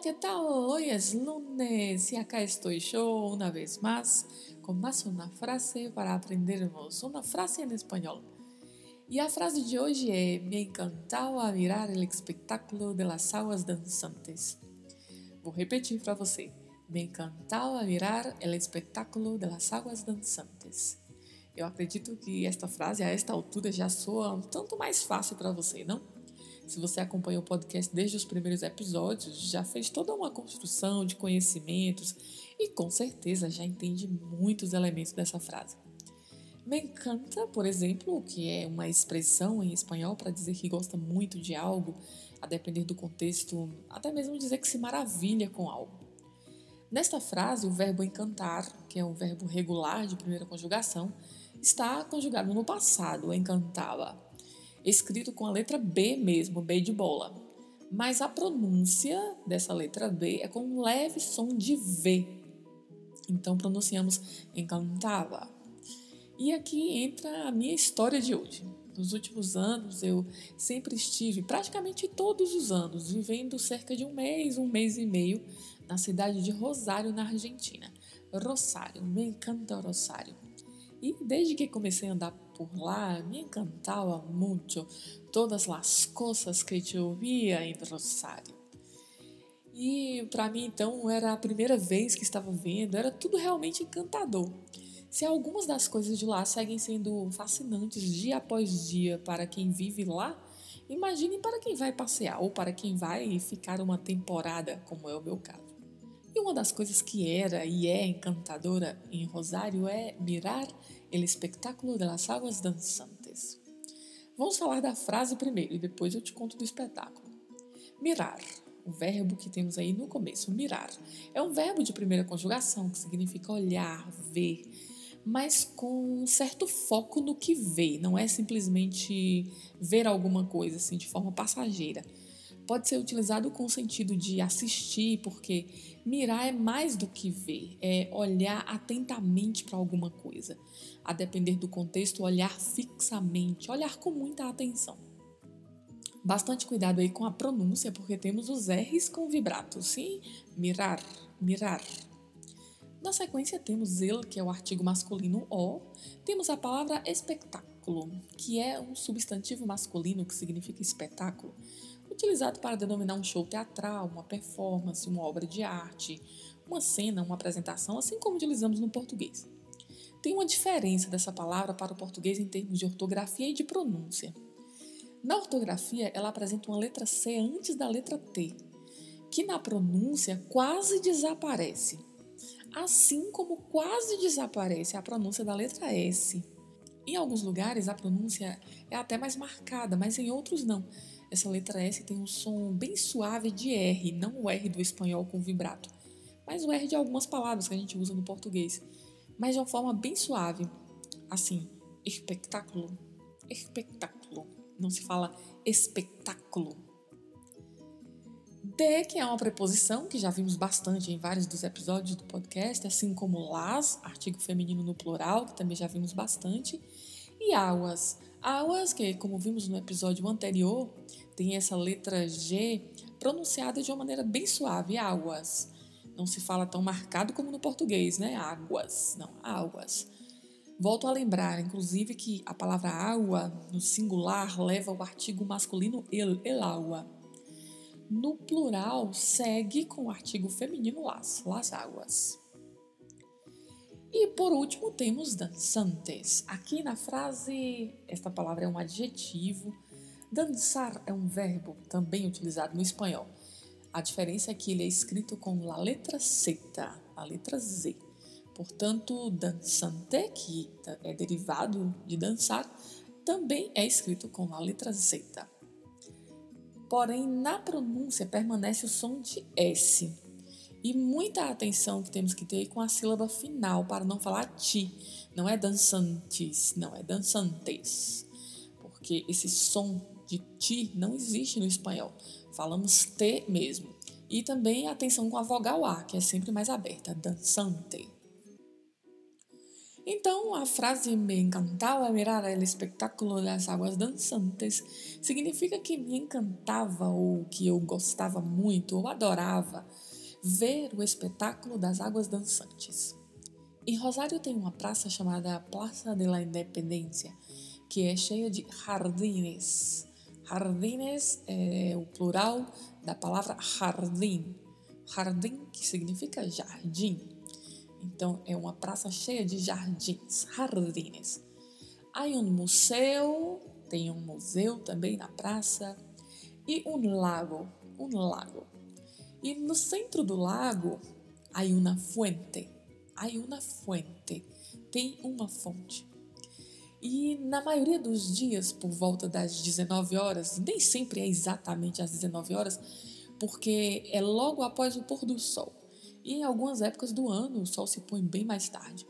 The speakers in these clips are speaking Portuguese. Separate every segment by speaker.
Speaker 1: ¿Qué tal? Hoy es lunes y acá estoy yo una vez más con más una frase para aprendermos una frase en español. E a frase de hoje é: Me encantava mirar o espetáculo de las aguas dançantes. Vou repetir para você: Me encantava mirar o espetáculo de las aguas dançantes. Eu acredito que esta frase, a esta altura, já soa um tanto mais fácil para você, não? Se você acompanha o podcast desde os primeiros episódios, já fez toda uma construção de conhecimentos e com certeza já entende muitos elementos dessa frase. Me encanta, por exemplo, que é uma expressão em espanhol para dizer que gosta muito de algo, a depender do contexto, até mesmo dizer que se maravilha com algo. Nesta frase, o verbo encantar, que é um verbo regular de primeira conjugação, está conjugado no passado, encantava, escrito com a letra B mesmo, B de bola. Mas a pronúncia dessa letra B é com um leve som de V. Então pronunciamos encantava. E aqui entra a minha história de hoje. Nos últimos anos, eu sempre estive, praticamente todos os anos, vivendo cerca de um mês, um mês e meio, na cidade de Rosário, na Argentina. Rosário, me encanta Rosário. E desde que comecei a andar por lá, me encantava muito todas as coisas que eu via em Rosário. E para mim, então, era a primeira vez que estava vendo, era tudo realmente encantador. Se algumas das coisas de lá seguem sendo fascinantes dia após dia para quem vive lá, imagine para quem vai passear ou para quem vai ficar uma temporada, como é o meu caso. E uma das coisas que era e é encantadora em Rosário é mirar o espetáculo de las aguas dançantes. Vamos falar da frase primeiro e depois eu te conto do espetáculo. Mirar, o verbo que temos aí no começo, mirar, é um verbo de primeira conjugação que significa olhar, ver, mas com um certo foco no que vê, não é simplesmente ver alguma coisa assim de forma passageira. Pode ser utilizado com o sentido de assistir, porque mirar é mais do que ver, é olhar atentamente para alguma coisa. A depender do contexto, olhar fixamente, olhar com muita atenção. Bastante cuidado aí com a pronúncia, porque temos os R's com vibrato, sim? Mirar, mirar. Na sequência, temos ele, que é o artigo masculino o. Temos a palavra espetáculo, que é um substantivo masculino que significa espetáculo, utilizado para denominar um show teatral, uma performance, uma obra de arte, uma cena, uma apresentação, assim como utilizamos no português. Tem uma diferença dessa palavra para o português em termos de ortografia e de pronúncia. Na ortografia, ela apresenta uma letra C antes da letra T, que na pronúncia quase desaparece assim como quase desaparece a pronúncia da letra S. Em alguns lugares a pronúncia é até mais marcada, mas em outros não. Essa letra S tem um som bem suave de R, não o R do espanhol com vibrato, mas o R de algumas palavras que a gente usa no português, mas de uma forma bem suave. Assim, espetáculo, espetáculo. Não se fala espetáculo, de, que é uma preposição que já vimos bastante em vários dos episódios do podcast, assim como las, artigo feminino no plural, que também já vimos bastante, e aguas. Aguas, que como vimos no episódio anterior, tem essa letra G pronunciada de uma maneira bem suave, águas. Não se fala tão marcado como no português, né? Águas, não, águas. Volto a lembrar, inclusive, que a palavra água no singular leva o artigo masculino el, el agua no plural segue com o artigo feminino las, las águas. E por último temos dançantes. Aqui na frase, esta palavra é um adjetivo. Dançar é um verbo também utilizado no espanhol. A diferença é que ele é escrito com a letra Z, a letra Z. Portanto, dançante, que é derivado de dançar, também é escrito com a letra Z. Porém, na pronúncia permanece o som de S. E muita atenção que temos que ter com a sílaba final para não falar ti. Não é dançantes, não é dançantes. Porque esse som de ti não existe no espanhol. Falamos T mesmo. E também atenção com a vogal A, que é sempre mais aberta, dançante. Então, a frase me encantava mirar o espetáculo das águas dançantes significa que me encantava ou que eu gostava muito ou adorava ver o espetáculo das águas dançantes. Em Rosário tem uma praça chamada Praça de la Independência, que é cheia de jardines. Jardines é o plural da palavra jardim. Jardim que significa jardim. Então é uma praça cheia de jardins, jardines. Há um museu, tem um museu também na praça e um lago, um lago. E no centro do lago há uma fuente, há uma fuente, tem uma fonte. E na maioria dos dias, por volta das 19 horas, nem sempre é exatamente às 19 horas, porque é logo após o pôr do sol. E em algumas épocas do ano o sol se põe bem mais tarde.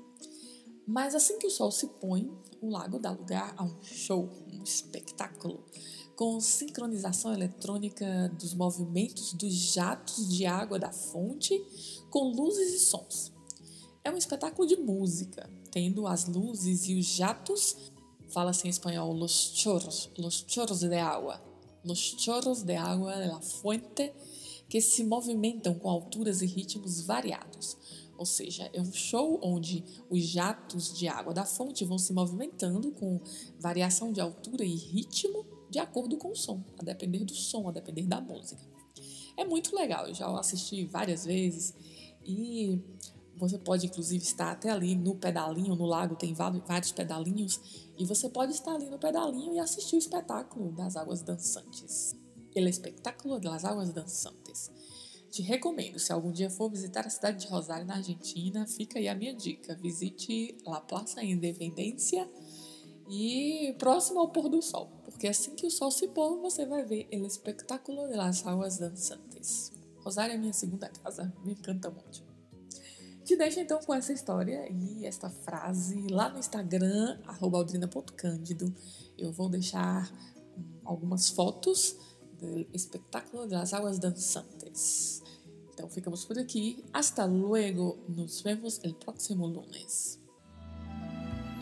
Speaker 1: Mas assim que o sol se põe, o lago dá lugar a um show, um espetáculo, com sincronização eletrônica dos movimentos dos jatos de água da fonte com luzes e sons. É um espetáculo de música, tendo as luzes e os jatos, fala-se em espanhol, los chorros, los chorros de agua, los chorros de agua de la fuente, que se movimentam com alturas e ritmos variados. Ou seja, é um show onde os jatos de água da fonte vão se movimentando com variação de altura e ritmo de acordo com o som, a depender do som, a depender da música. É muito legal, eu já assisti várias vezes e você pode, inclusive, estar até ali no pedalinho, no lago tem vários pedalinhos, e você pode estar ali no pedalinho e assistir o espetáculo das águas dançantes. Ele espetáculo das águas dançantes. Te recomendo, se algum dia for visitar a cidade de Rosário, na Argentina, fica aí a minha dica. Visite La Plaza Independência e próximo ao pôr do sol, porque assim que o sol se pôr, você vai ver o espetáculo das águas dançantes. Rosário é minha segunda casa, me encanta muito. Te deixo então com essa história e esta frase lá no Instagram, aldrina.cândido. Eu vou deixar algumas fotos do espetáculo das águas dançantes. Então ficamos por aqui. Hasta luego. Nos vemos el próximo lunes.